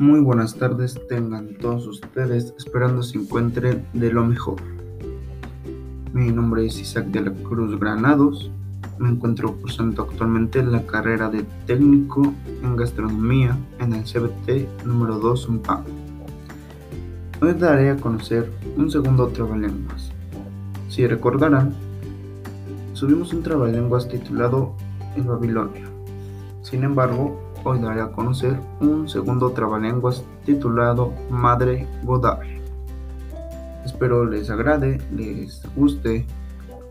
Muy buenas tardes tengan todos ustedes, esperando se encuentren de lo mejor. Mi nombre es Isaac de la Cruz Granados. Me encuentro cursando actualmente la carrera de técnico en gastronomía en el CBT número 2 UNPAM. Hoy daré a conocer un segundo trabalenguas. Si recordarán, subimos un trabalenguas titulado El Babilonia. Sin embargo, hoy daré a conocer un segundo trabalenguas titulado Madre Godable. Espero les agrade, les guste,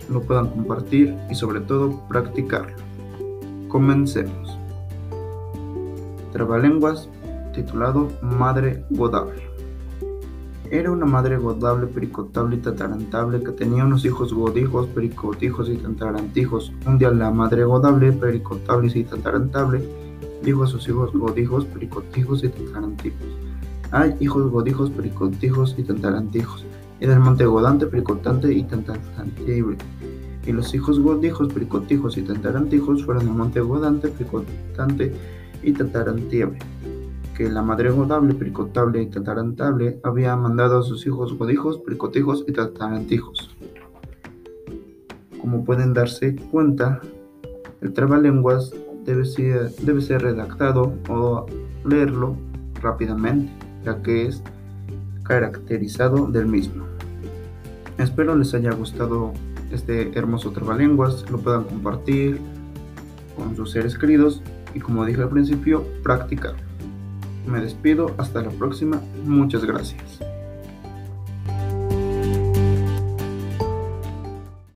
lo puedan compartir y sobre todo practicarlo. Comencemos. Trabalenguas titulado Madre Godable. Era una madre godable, pericotable y tatarantable que tenía unos hijos godijos, pericotijos y tatarantijos. Un día la madre godable, pericotable y tatarantable dijo a sus hijos godijos, pericotijos y tantarantijos. Hay hijos godijos, pericotijos y tantarantijos, y del monte godante, pericotante y tantarantible. Y los hijos godijos, pericotijos y tantarantijos fueron del monte godante, pericotante y tantarantible. Que la madre godable, pericotable y tantarantable había mandado a sus hijos godijos, pericotijos y tantarantijos. Como pueden darse cuenta, el trabalenguas debe ser, redactado o leerlo rápidamente, ya que es caracterizado del mismo. Espero les haya gustado este hermoso trabalenguas, lo puedan compartir con sus seres queridos y como dije al principio, practicar. Me despido, hasta la próxima, muchas gracias.